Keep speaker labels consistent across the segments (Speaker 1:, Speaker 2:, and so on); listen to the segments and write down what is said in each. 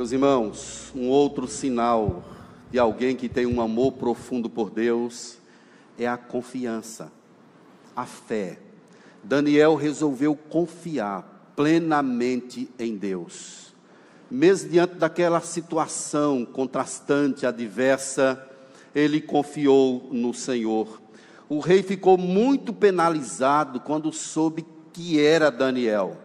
Speaker 1: Meus irmãos, um outro sinal de alguém que tem um amor profundo por Deus é a confiança, a fé. Daniel resolveu confiar plenamente em Deus. Mesmo diante daquela situação contrastante, adversa, ele confiou no Senhor. O rei ficou muito penalizado quando soube que era Daniel.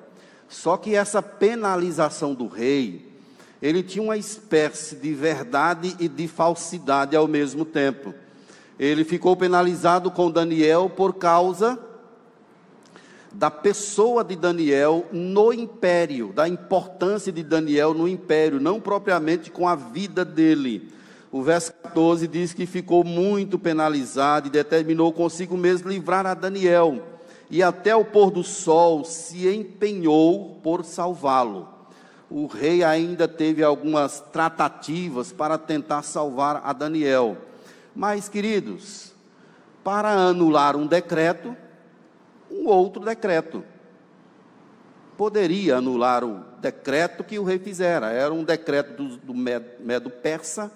Speaker 1: Só que essa penalização do rei, ele tinha uma espécie de verdade e de falsidade ao mesmo tempo. Ele ficou penalizado com Daniel por causa da pessoa de Daniel no império, da importância de Daniel no império, não propriamente com a vida dele. O verso 14 diz que ficou muito penalizado e determinou consigo mesmo livrar a Daniel, e até o pôr do sol se empenhou por salvá-lo. O rei ainda teve algumas tratativas para tentar salvar a Daniel. Mas, queridos, para anular um decreto, um outro decreto. Poderia anular o decreto que o rei fizera, era um decreto do, do Medo Persa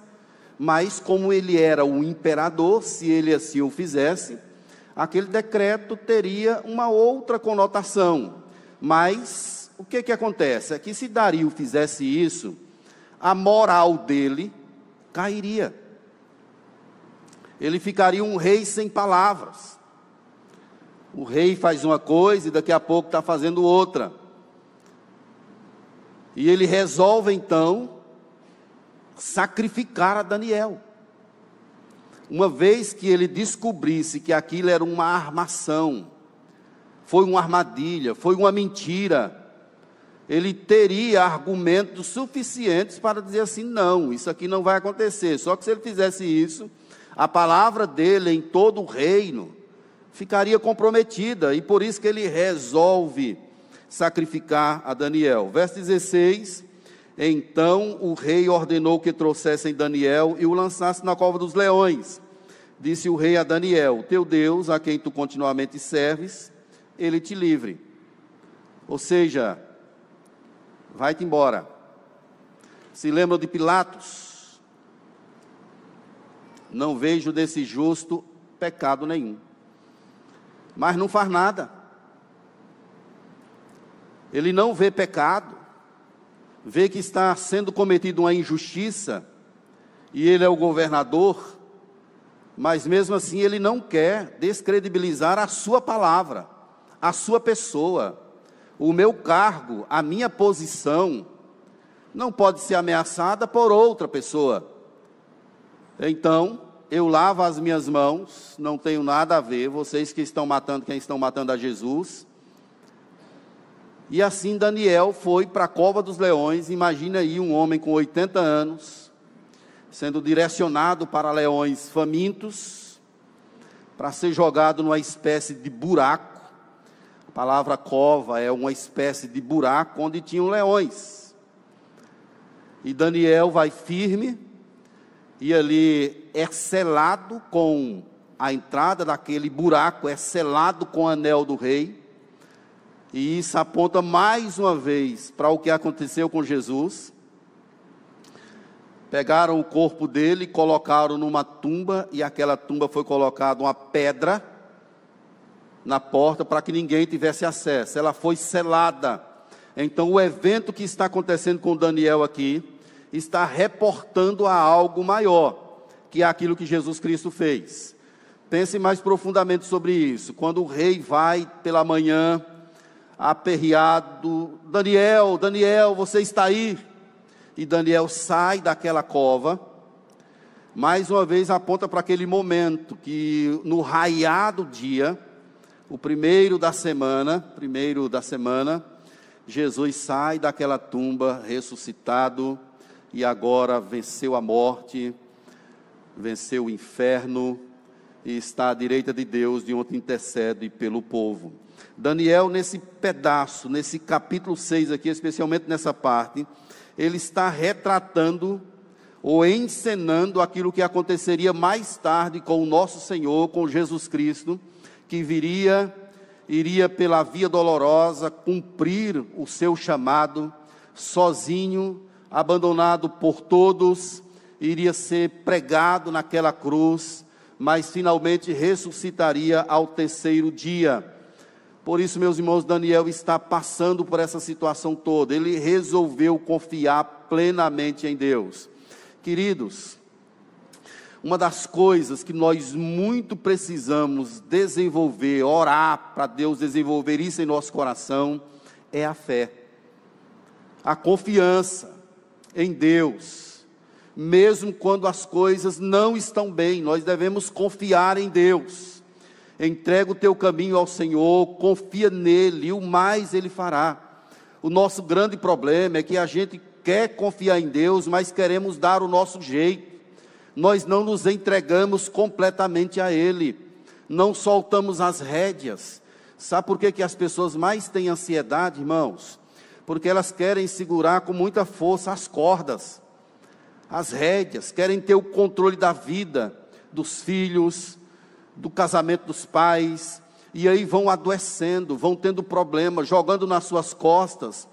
Speaker 1: mas como ele era o imperador, se ele assim o fizesse, aquele decreto teria uma outra conotação. Mas o que que acontece? É que se Dario fizesse isso, a moral dele cairia. Ele ficaria um rei sem palavras. O rei faz uma coisa e daqui a pouco está fazendo outra. E ele resolve então sacrificar a Daniel. Uma vez que ele descobrisse que aquilo era uma armação, foi uma armadilha, foi uma mentira, ele teria argumentos suficientes para dizer assim: não, isso aqui não vai acontecer. Só que se ele fizesse isso, a palavra dele em todo o reino ficaria comprometida, e por isso que ele resolve sacrificar a Daniel. Verso 16 então o rei ordenou que trouxessem Daniel e o lançassem na cova dos leões. Disse o rei a Daniel: Teu Deus, a quem tu continuamente serves, ele te livre. Ou seja, vai-te embora. Se lembram de Pilatos? Não vejo desse justo pecado nenhum. Mas não faz nada. Ele não vê pecado vê que está sendo cometida uma injustiça, e ele é o governador, mas mesmo assim ele não quer descredibilizar a sua palavra, a sua pessoa, o meu cargo, a minha posição, não pode ser ameaçada por outra pessoa. Então, eu lavo as minhas mãos, não tenho nada a ver, vocês que estão matando quem estão matando a Jesus, e assim Daniel foi para a cova dos leões. Imagina aí um homem com 80 anos, sendo direcionado para leões famintos, para ser jogado numa espécie de buraco. A palavra cova é uma espécie de buraco onde tinham leões. E Daniel vai firme, e ali é selado com a entrada daquele buraco, é selado com o anel do rei. E isso aponta mais uma vez para o que aconteceu com Jesus. Pegaram o corpo dele, colocaram numa tumba, e aquela tumba foi colocada uma pedra na porta para que ninguém tivesse acesso. Ela foi selada. Então, o evento que está acontecendo com Daniel aqui está reportando a algo maior, que é aquilo que Jesus Cristo fez. Pense mais profundamente sobre isso. Quando o rei vai pela manhã aperreado: Daniel, Daniel, você está aí? E Daniel sai daquela cova. Mais uma vez aponta para aquele momento que no raiar do dia, o primeiro da semana, primeiro da semana, Jesus sai daquela tumba ressuscitado e agora venceu a morte, venceu o inferno e está à direita de Deus, de onde intercede pelo povo. Daniel, nesse pedaço, nesse capítulo 6 aqui, especialmente nessa parte, ele está retratando ou encenando aquilo que aconteceria mais tarde com o nosso Senhor, com Jesus Cristo, que viria, iria pela via dolorosa cumprir o seu chamado sozinho, abandonado por todos, iria ser pregado naquela cruz, mas finalmente ressuscitaria ao terceiro dia. Por isso, meus irmãos, Daniel está passando por essa situação toda. Ele resolveu confiar plenamente em Deus. Queridos, uma das coisas que nós muito precisamos desenvolver, orar para Deus desenvolver isso em nosso coração, é a fé, a confiança em Deus. Mesmo quando as coisas não estão bem, nós devemos confiar em Deus. Entrega o teu caminho ao Senhor, confia nele, o mais ele fará. O nosso grande problema é que a gente quer confiar em Deus, mas queremos dar o nosso jeito nós não nos entregamos completamente a Ele, não soltamos as rédeas. Sabe por que, que as pessoas mais têm ansiedade, irmãos? Porque elas querem segurar com muita força as cordas, as rédeas, querem ter o controle da vida, dos filhos, do casamento dos pais, e aí vão adoecendo, vão tendo problemas, jogando nas suas costas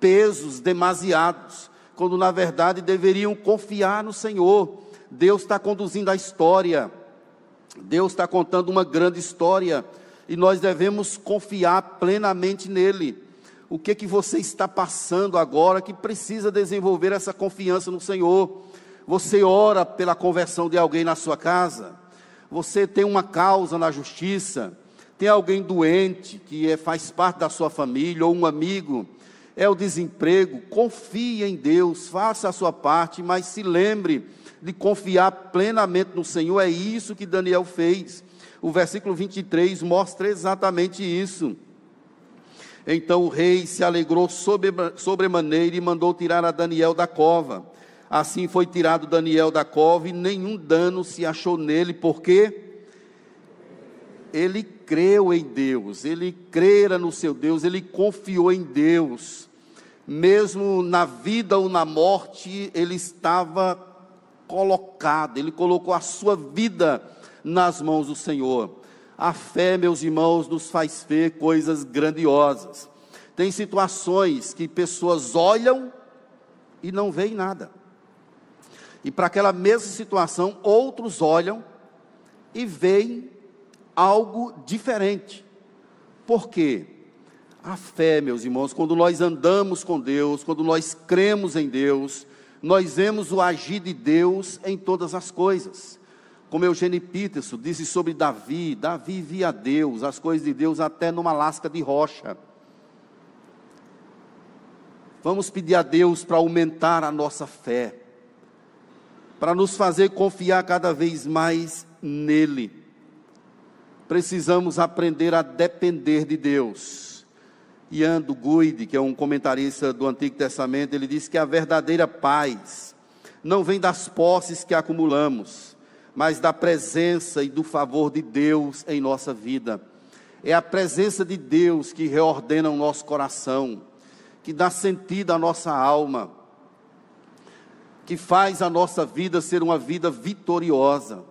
Speaker 1: pesos demasiados, quando na verdade deveriam confiar no Senhor Deus está conduzindo a história, Deus está contando uma grande história, e nós devemos confiar plenamente nele. O que que você está passando agora que precisa desenvolver essa confiança no Senhor? Você ora pela conversão de alguém na sua casa? Você tem uma causa na justiça? Tem alguém doente que é, faz parte da sua família ou um amigo? É o desemprego? Confie em Deus, faça a sua parte, mas se lembre de confiar plenamente no Senhor, é isso que Daniel fez. O versículo 23 mostra exatamente isso. Então o rei se alegrou sobre, sobremaneira e mandou tirar a Daniel da cova. Assim foi tirado Daniel da cova e nenhum dano se achou nele, porque ele creu em Deus, ele crera no seu Deus, ele confiou em Deus. Mesmo na vida ou na morte, ele estava colocado, ele colocou a sua vida nas mãos do Senhor. A fé, meus irmãos, nos faz ver coisas grandiosas. Tem situações que pessoas olham e não veem nada. E para aquela mesma situação, outros olham e veem algo diferente. Por quê? A fé, meus irmãos, quando nós andamos com Deus, quando nós cremos em Deus, nós vemos o agir de Deus em todas as coisas. Como Eugênio Peterson disse sobre Davi, Davi via Deus, as coisas de Deus até numa lasca de rocha. Vamos pedir a Deus para aumentar a nossa fé, para nos fazer confiar cada vez mais nele. Precisamos aprender a depender de Deus Ian do Guide, que é um comentarista do Antigo Testamento, ele diz que a verdadeira paz não vem das posses que acumulamos, mas da presença e do favor de Deus em nossa vida. É a presença de Deus que reordena o nosso coração, que dá sentido à nossa alma, que faz a nossa vida ser uma vida vitoriosa,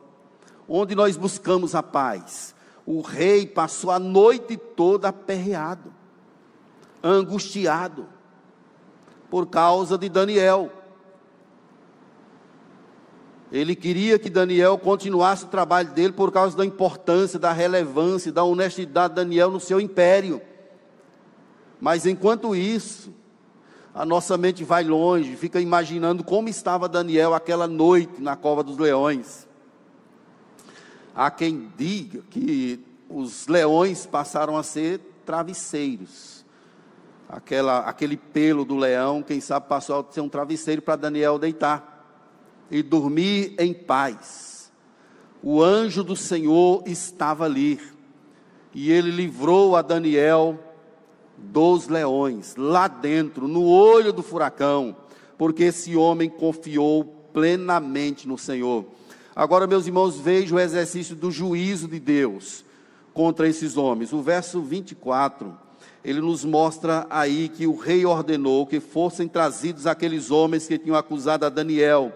Speaker 1: onde nós buscamos a paz. O rei passou a noite toda aperreado angustiado por causa de Daniel. Ele queria que Daniel continuasse o trabalho dele por causa da importância, da relevância, da honestidade de Daniel no seu império. Mas enquanto isso, a nossa mente vai longe, fica imaginando como estava Daniel aquela noite na cova dos leões. Há quem diga que os leões passaram a ser travesseiros aquela, aquele pelo do leão, quem sabe passou a ser um travesseiro para Daniel deitar e dormir em paz. O anjo do Senhor estava ali e ele livrou a Daniel dos leões, lá dentro, no olho do furacão, porque esse homem confiou plenamente no Senhor. Agora, meus irmãos, veja o exercício do juízo de Deus contra esses homens. O verso 24 ele nos mostra aí que o rei ordenou que fossem trazidos aqueles homens que tinham acusado a Daniel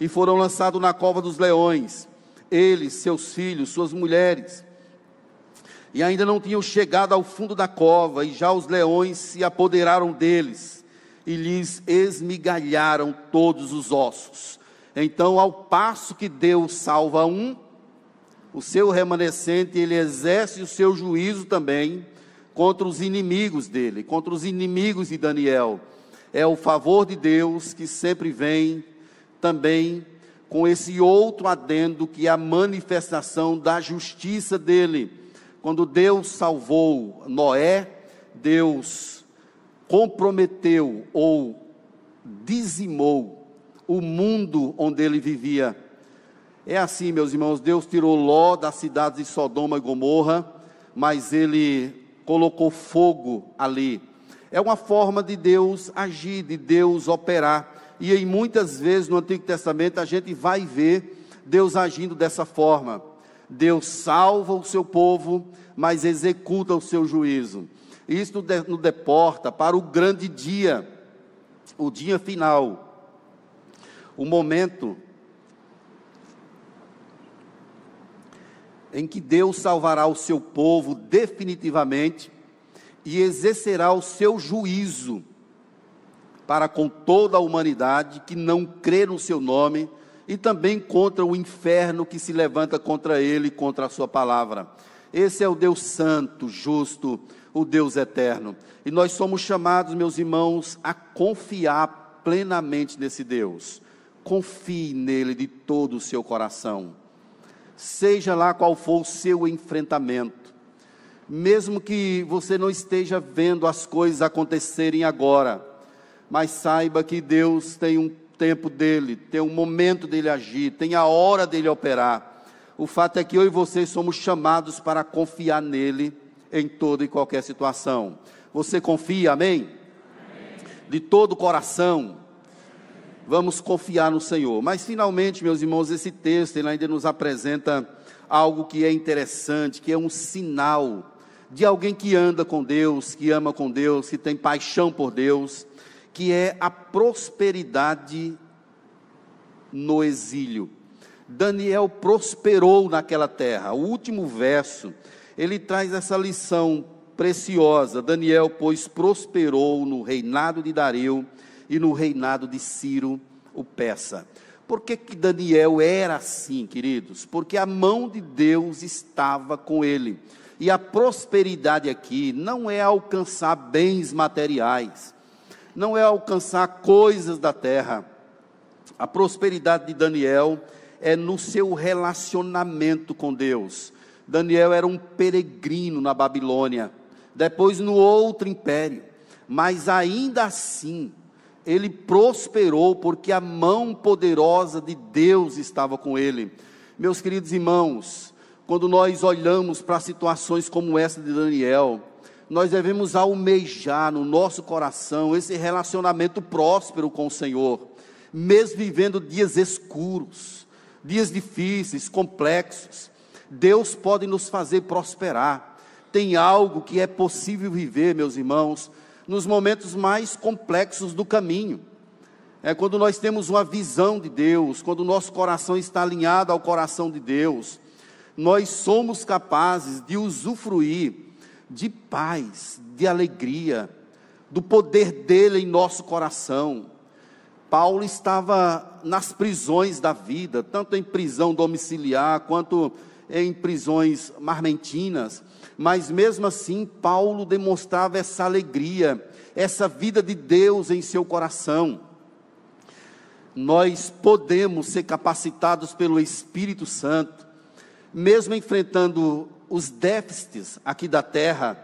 Speaker 1: e foram lançados na cova dos leões, eles, seus filhos, suas mulheres. E ainda não tinham chegado ao fundo da cova, e já os leões se apoderaram deles. e lhes esmigalharam todos os ossos. Então, ao passo que Deus salva um, o seu remanescente, ele exerce o seu juízo também contra os inimigos dele, contra os inimigos de Daniel. É o favor de Deus que sempre vem também com esse outro adendo que é a manifestação da justiça dele. Quando Deus salvou Noé, Deus comprometeu ou dizimou o mundo onde ele vivia. É assim, meus irmãos, Deus tirou Ló das cidades de Sodoma e Gomorra, mas ele colocou fogo ali. É uma forma de Deus agir, de Deus operar. E em muitas vezes no Antigo Testamento a gente vai ver Deus agindo dessa forma. Deus salva o seu povo, mas executa o seu juízo. Isso nos deporta para o grande dia, o dia final, o momento em que Deus salvará o seu povo definitivamente e exercerá o seu juízo para com toda a humanidade que não crê no seu nome e também contra o inferno que se levanta contra ele e contra a sua palavra. Esse é o Deus santo, justo, o Deus eterno. E nós somos chamados, meus irmãos, a confiar plenamente nesse Deus. Confie nele de todo o seu coração seja lá qual for o seu enfrentamento, mesmo que você não esteja vendo as coisas acontecerem agora, mas saiba que Deus tem um tempo dele, tem um momento dele agir, tem a hora dele operar. O fato é que eu e você somos chamados para confiar nele em toda e qualquer situação. Você confia, amém? amém. De todo o coração, vamos confiar no Senhor. Mas finalmente, meus irmãos, esse texto ele ainda nos apresenta algo que é interessante, que é um sinal de alguém que anda com Deus, que ama com Deus, que tem paixão por Deus, que é a prosperidade no exílio. Daniel prosperou naquela terra. O último verso, ele traz essa lição preciosa. Daniel, pois, prosperou no reinado de Dario e no reinado de Ciro o Peça. Por que, que Daniel era assim, queridos? Porque a mão de Deus estava com ele. E a prosperidade aqui não é alcançar bens materiais, não é alcançar coisas da terra. A prosperidade de Daniel é no seu relacionamento com Deus. Daniel era um peregrino na Babilônia, depois no outro império, mas ainda assim ele prosperou porque a mão poderosa de Deus estava com ele. Meus queridos irmãos, quando nós olhamos para situações como essa de Daniel, nós devemos almejar no nosso coração esse relacionamento próspero com o Senhor, mesmo vivendo dias escuros, dias difíceis, complexos. Deus pode nos fazer prosperar. Tem algo que é possível viver, meus irmãos, nos momentos mais complexos do caminho. É quando nós temos uma visão de Deus, quando o nosso coração está alinhado ao coração de Deus, nós somos capazes de usufruir de paz, de alegria, do poder dele em nosso coração. Paulo estava nas prisões da vida, tanto em prisão domiciliar quanto em prisões marmentinas mas mesmo assim Paulo demonstrava essa alegria, essa vida de Deus em seu coração. Nós podemos ser capacitados pelo Espírito Santo, mesmo enfrentando os déficits aqui da terra,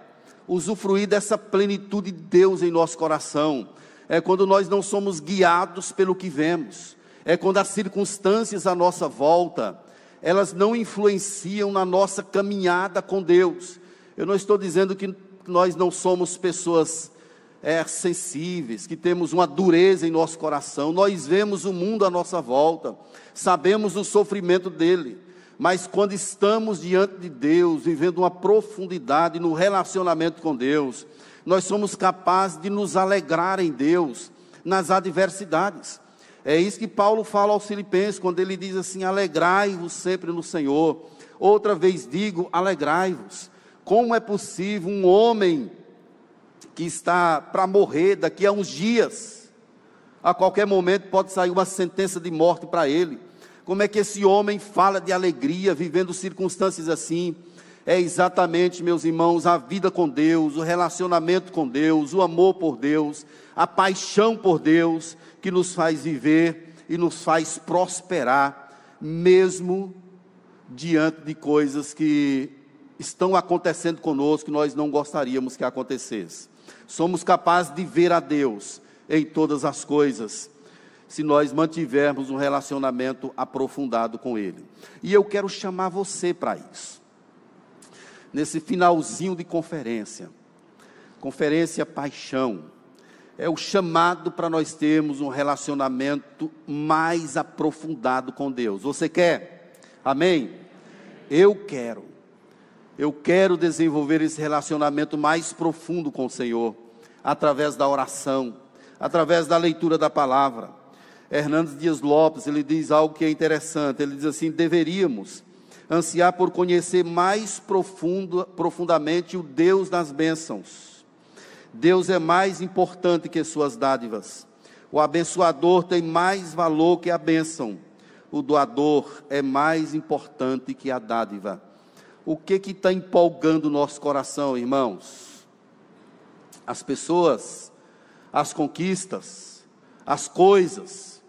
Speaker 1: usufruir dessa plenitude de Deus em nosso coração. É quando nós não somos guiados pelo que vemos, é quando as circunstâncias à nossa volta, elas não influenciam na nossa caminhada com Deus. Eu não estou dizendo que nós não somos pessoas é, sensíveis, que temos uma dureza em nosso coração. Nós vemos o mundo à nossa volta, sabemos o sofrimento dele, mas quando estamos diante de Deus, vivendo uma profundidade no relacionamento com Deus, nós somos capazes de nos alegrar em Deus nas adversidades. É isso que Paulo fala aos Filipenses, quando ele diz assim: alegrai-vos sempre no Senhor. Outra vez digo, alegrai-vos. Como é possível um homem que está para morrer daqui a uns dias. A qualquer momento pode sair uma sentença de morte para ele. Como é que esse homem fala de alegria, vivendo circunstâncias assim? É exatamente, meus irmãos, a vida com Deus, o relacionamento com Deus, o amor por Deus, a paixão por Deus, que nos faz viver e nos faz prosperar, mesmo diante de coisas que estão acontecendo conosco que nós não gostaríamos que acontecesse. Somos capazes de ver a Deus em todas as coisas, se nós mantivermos um relacionamento aprofundado com Ele. E eu quero chamar você para isso. Nesse finalzinho de conferência, conferência Paixão, é o chamado para nós termos um relacionamento mais aprofundado com Deus. Você quer? Amém? Eu quero. Eu quero desenvolver esse relacionamento mais profundo com o Senhor, através da oração, através da leitura da palavra. Hernandes Dias Lopes, ele diz algo que é interessante. Ele diz assim: deveríamos ansiar por conhecer mais profundo, profundamente o Deus das bênçãos. Deus é mais importante que suas dádivas. O abençoador tem mais valor que a bênção. O doador é mais importante que a dádiva o que que está empolgando o nosso coração, irmãos? As pessoas, as conquistas, as coisas.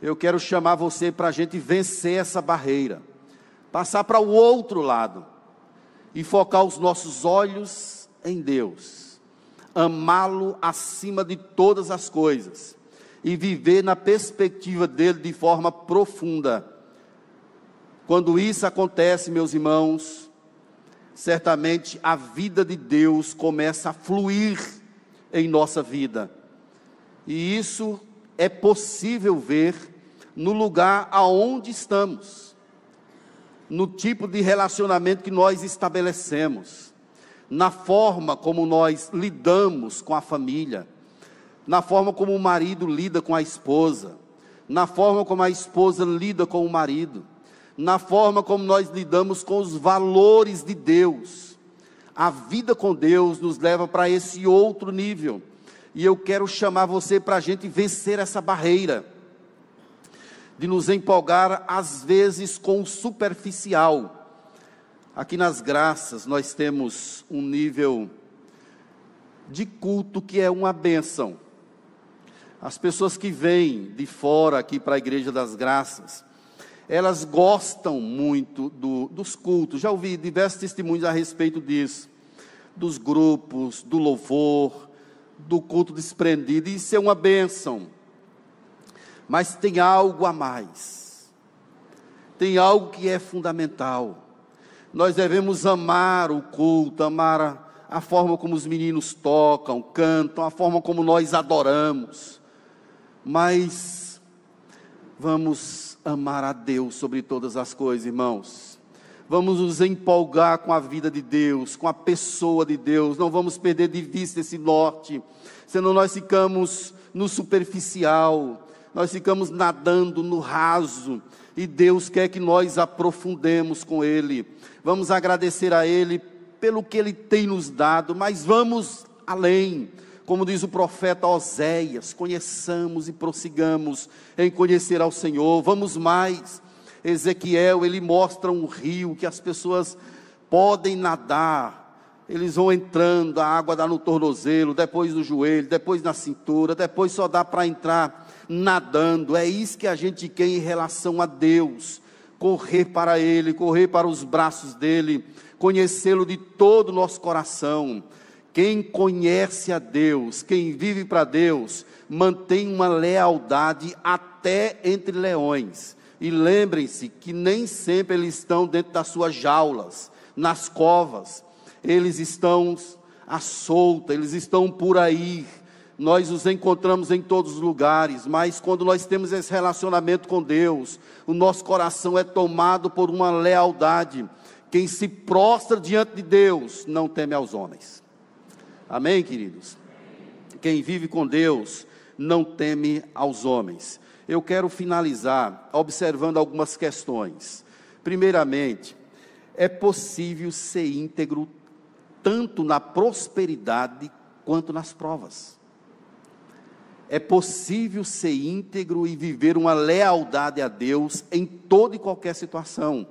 Speaker 1: Eu quero chamar você para a gente vencer essa barreira, passar para o outro lado e focar os nossos olhos em Deus, amá-lo acima de todas as coisas e viver na perspectiva dele de forma profunda quando isso acontece, meus irmãos, certamente a vida de Deus começa a fluir em nossa vida. E isso é possível ver no lugar aonde estamos, no tipo de relacionamento que nós estabelecemos, na forma como nós lidamos com a família, na forma como o marido lida com a esposa, na forma como a esposa lida com o marido na forma como nós lidamos com os valores de Deus. A vida com Deus nos leva para esse outro nível. E eu quero chamar você para a gente vencer essa barreira, de nos empolgar às vezes com o superficial. Aqui nas graças nós temos um nível de culto que é uma bênção. As pessoas que vêm de fora aqui para a Igreja das Graças, elas gostam muito do, dos cultos. Já ouvi diversos testemunhos a respeito disso, dos grupos, do louvor, do culto desprendido. Isso é uma bênção. Mas tem algo a mais. Tem algo que é fundamental. Nós devemos amar o culto, amar a, a forma como os meninos tocam, cantam, a forma como nós adoramos. Mas vamos amar a Deus sobre todas as coisas, irmãos. Vamos nos empolgar com a vida de Deus, com a pessoa de Deus. Não vamos perder de vista esse norte, senão nós ficamos no superficial, nós ficamos nadando no raso. E Deus quer que nós aprofundemos com Ele. Vamos agradecer a Ele pelo que Ele tem nos dado, mas vamos além como diz o profeta Oséias, conheçamos e prossigamos em conhecer ao Senhor. Vamos mais. Ezequiel, ele mostra um rio que as pessoas podem nadar. Eles vão entrando, a água dá no tornozelo, depois no joelho, depois na cintura, depois só dá para entrar nadando. É isso que a gente quer em relação a Deus. Correr para Ele, correr para os braços dEle, conhecê-lo de todo o nosso coração quem conhece a Deus, quem vive para Deus, mantém uma lealdade até entre leões. E lembrem-se que nem sempre eles estão dentro das suas jaulas, nas covas, eles estão à solta, eles estão por aí. Nós os encontramos em todos os lugares, mas quando nós temos esse relacionamento com Deus, o nosso coração é tomado por uma lealdade. Quem se prostra diante de Deus não teme aos homens. Amém, queridos? Quem vive com Deus não teme aos homens. Eu quero finalizar observando algumas questões. Primeiramente, é possível ser íntegro tanto na prosperidade quanto nas provas. É possível ser íntegro e viver uma lealdade a Deus em toda e qualquer situação.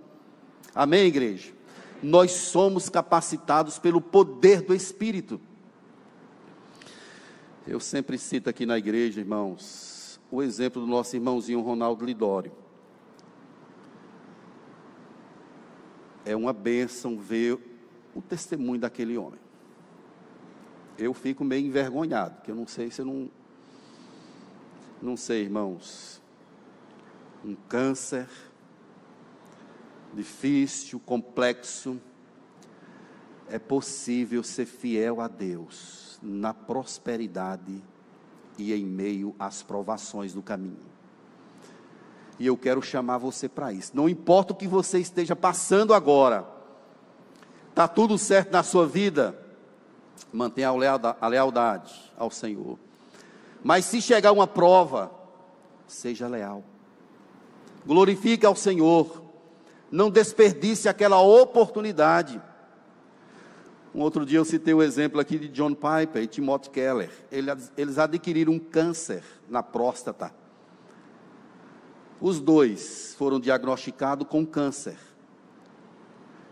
Speaker 1: Amém, igreja? Nós somos capacitados pelo poder do Espírito. Eu sempre cito aqui na igreja, irmãos, o exemplo do nosso irmãozinho Ronaldo Lidório. É uma bênção ver o testemunho daquele homem. Eu fico meio envergonhado, que eu não sei se eu não. Não sei, irmãos. Um câncer difícil, complexo. É possível ser fiel a Deus na prosperidade e em meio às provações do caminho. E eu quero chamar você para isso. Não importa o que você esteja passando agora, está tudo certo na sua vida, mantenha a lealdade ao Senhor. Mas se chegar uma prova, seja leal. Glorifique ao Senhor. Não desperdice aquela oportunidade. Um outro dia eu citei o exemplo aqui de John Piper e Timothy Keller. Eles adquiriram um câncer na próstata. Os dois foram diagnosticados com câncer.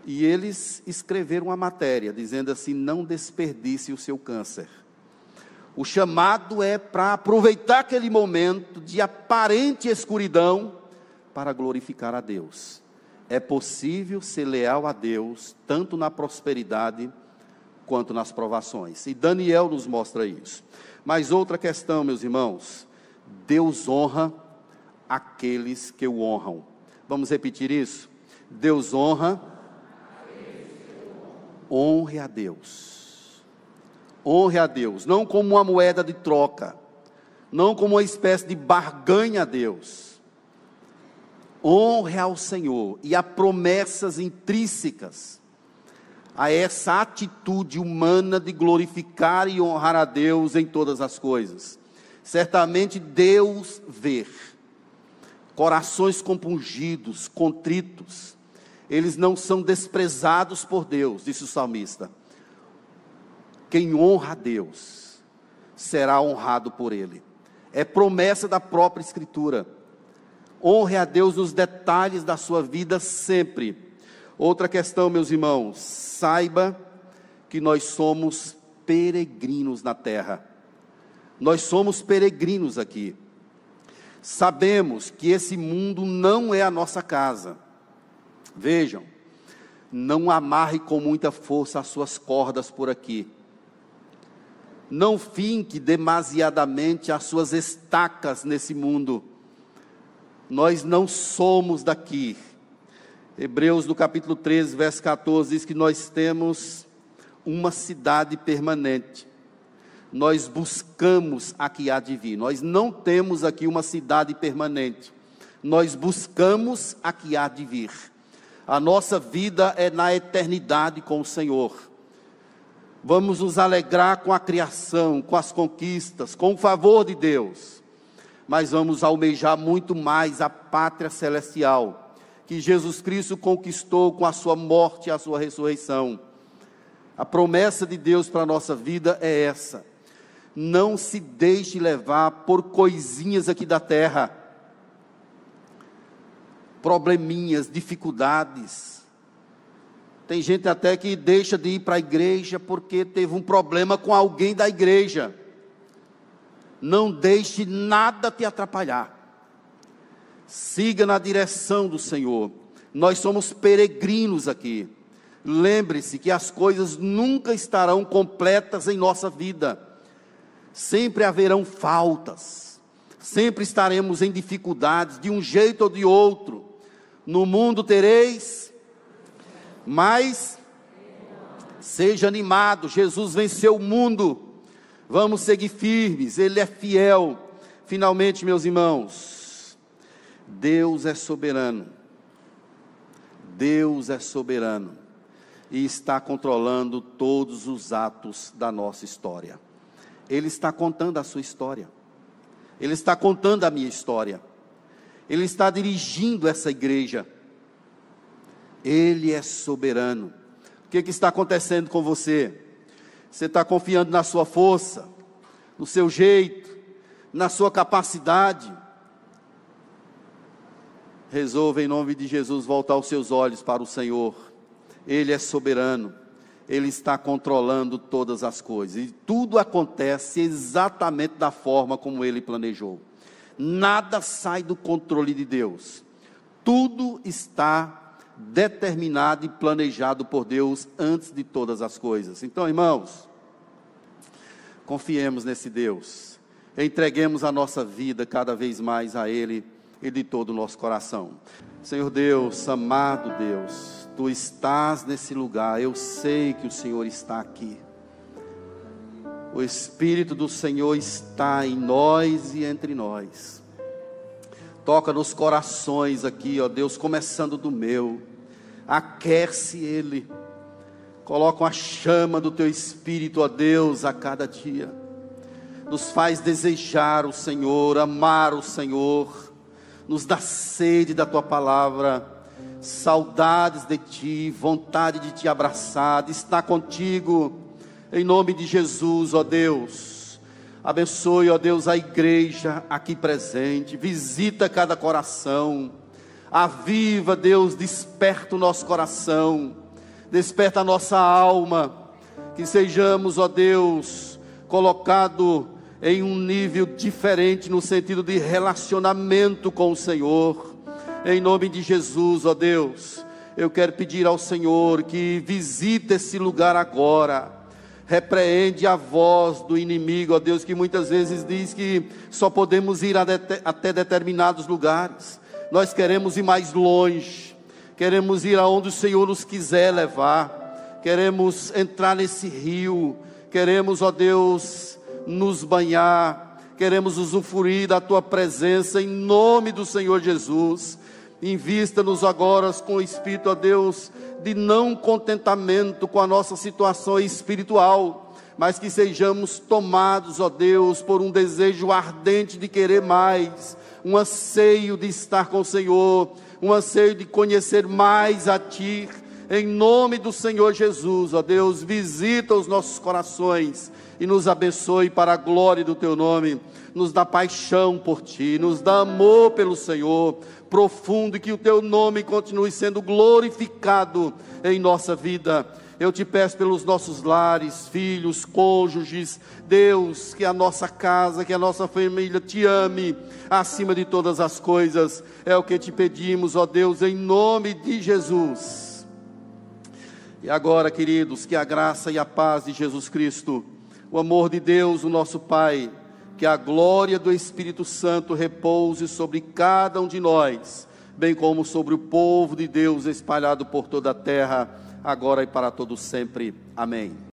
Speaker 1: E eles escreveram uma matéria dizendo assim: não desperdice o seu câncer. O chamado é para aproveitar aquele momento de aparente escuridão para glorificar a Deus. É possível ser leal a Deus, tanto na prosperidade quanto nas provações. E Daniel nos mostra isso. Mas outra questão, meus irmãos: Deus honra aqueles que o honram. Vamos repetir isso? Deus honra. Honre a Deus. Honre a Deus, não como uma moeda de troca, não como uma espécie de barganha a Deus. Honre ao Senhor e há promessas intrínsecas a essa atitude humana de glorificar e honrar a Deus em todas as coisas. Certamente Deus vê corações compungidos, contritos, eles não são desprezados por Deus, disse o salmista. Quem honra a Deus será honrado por Ele. É promessa da própria Escritura. Honre a Deus nos detalhes da sua vida sempre. Outra questão, meus irmãos, saiba que nós somos peregrinos na terra. Nós somos peregrinos aqui. Sabemos que esse mundo não é a nossa casa. Vejam, não amarre com muita força as suas cordas por aqui. Não finque demasiadamente as suas estacas nesse mundo. Nós não somos daqui. Hebreus, no capítulo 13, verso 14, diz que nós temos uma cidade permanente nós buscamos a que há de vir. Nós não temos aqui uma cidade permanente. Nós buscamos a que há de vir. A nossa vida é na eternidade com o Senhor. Vamos nos alegrar com a criação, com as conquistas, com o favor de Deus. Mas vamos almejar muito mais a pátria celestial que Jesus Cristo conquistou com a sua morte e a sua ressurreição. A promessa de Deus para a nossa vida é essa não se deixe levar por coisinhas aqui da terra, probleminhas, dificuldades. Tem gente até que deixa de ir para a igreja porque teve um problema com alguém da igreja. Não deixe nada te atrapalhar. Siga na direção do Senhor. Nós somos peregrinos aqui. Lembre-se que as coisas nunca estarão completas em nossa vida sempre haverão faltas, sempre estaremos em dificuldades, de um jeito ou de outro. No mundo tereis, mas seja animado, Jesus venceu o mundo, vamos seguir firmes, Ele é fiel. Finalmente, meus irmãos, Deus é soberano, Deus é soberano e está controlando todos os atos da nossa história. Ele está contando a sua história. Ele está contando a minha história. Ele está dirigindo essa igreja. Ele é soberano. O que, que está acontecendo com você? Você está confiando na sua força, no seu jeito, na sua capacidade. Resolva em nome de Jesus voltar os seus olhos para o Senhor. Ele é soberano. Ele está controlando todas as coisas. E tudo acontece exatamente da forma como ele planejou. Nada sai do controle de Deus. Tudo está determinado e planejado por Deus antes de todas as coisas. Então, irmãos, confiemos nesse Deus. Entreguemos a nossa vida cada vez mais a Ele e de todo o nosso coração. Senhor Deus, amado Deus, Tu estás nesse lugar, eu sei que o Senhor está aqui. O Espírito do Senhor está em nós e entre nós. Toca nos corações aqui, ó Deus, começando do meu. Aquece ele. Coloca uma chama do teu Espírito, ó Deus, a cada dia. Nos faz desejar o Senhor, amar o Senhor. Nos dá sede da tua palavra. Saudades de ti, vontade de te abraçar, de estar contigo, em nome de Jesus, ó Deus. Abençoe, ó Deus, a igreja aqui presente, visita cada coração, aviva, Deus, desperta o nosso coração, desperta a nossa alma, que sejamos, ó Deus, colocado em um nível diferente no sentido de relacionamento com o Senhor. Em nome de Jesus, ó Deus, eu quero pedir ao Senhor que visite esse lugar agora repreende a voz do inimigo, ó Deus, que muitas vezes diz que só podemos ir até determinados lugares. Nós queremos ir mais longe, queremos ir aonde o Senhor nos quiser levar, queremos entrar nesse rio, queremos, ó Deus, nos banhar, queremos usufruir da tua presença em nome do Senhor Jesus. Invista-nos agora com o Espírito, ó Deus, de não contentamento com a nossa situação espiritual, mas que sejamos tomados, ó Deus, por um desejo ardente de querer mais, um anseio de estar com o Senhor, um anseio de conhecer mais a Ti. Em nome do Senhor Jesus, ó Deus, visita os nossos corações e nos abençoe para a glória do Teu nome. Nos dá paixão por Ti, nos dá amor pelo Senhor profundo e que o teu nome continue sendo glorificado em nossa vida. Eu te peço pelos nossos lares, filhos, cônjuges, Deus, que a nossa casa, que a nossa família te ame acima de todas as coisas. É o que te pedimos, ó Deus, em nome de Jesus. E agora, queridos, que a graça e a paz de Jesus Cristo, o amor de Deus, o nosso Pai, que a glória do Espírito Santo repouse sobre cada um de nós, bem como sobre o povo de Deus espalhado por toda a terra, agora e para todo sempre. Amém.